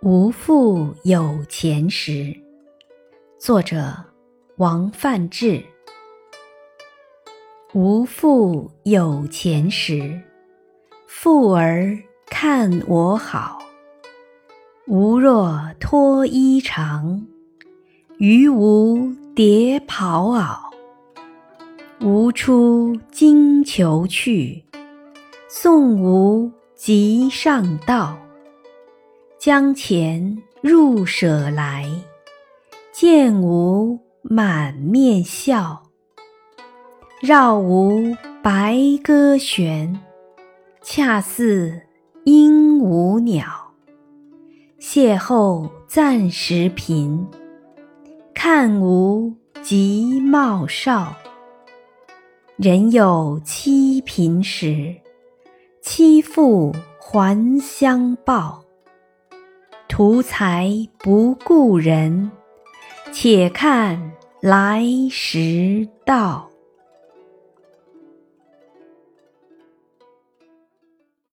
无父有钱时，作者王范志。无父有钱时，妇儿看我好。吾若脱衣裳，于无叠袍袄。吾出京求去，送吾及上道。江前入舍来，见吾满面笑。绕吾白鸽旋，恰似鹦鹉鸟。邂逅暂时贫，看吾即貌少。人有妻贫时，妻妇还相报。图财不顾人，且看来时到。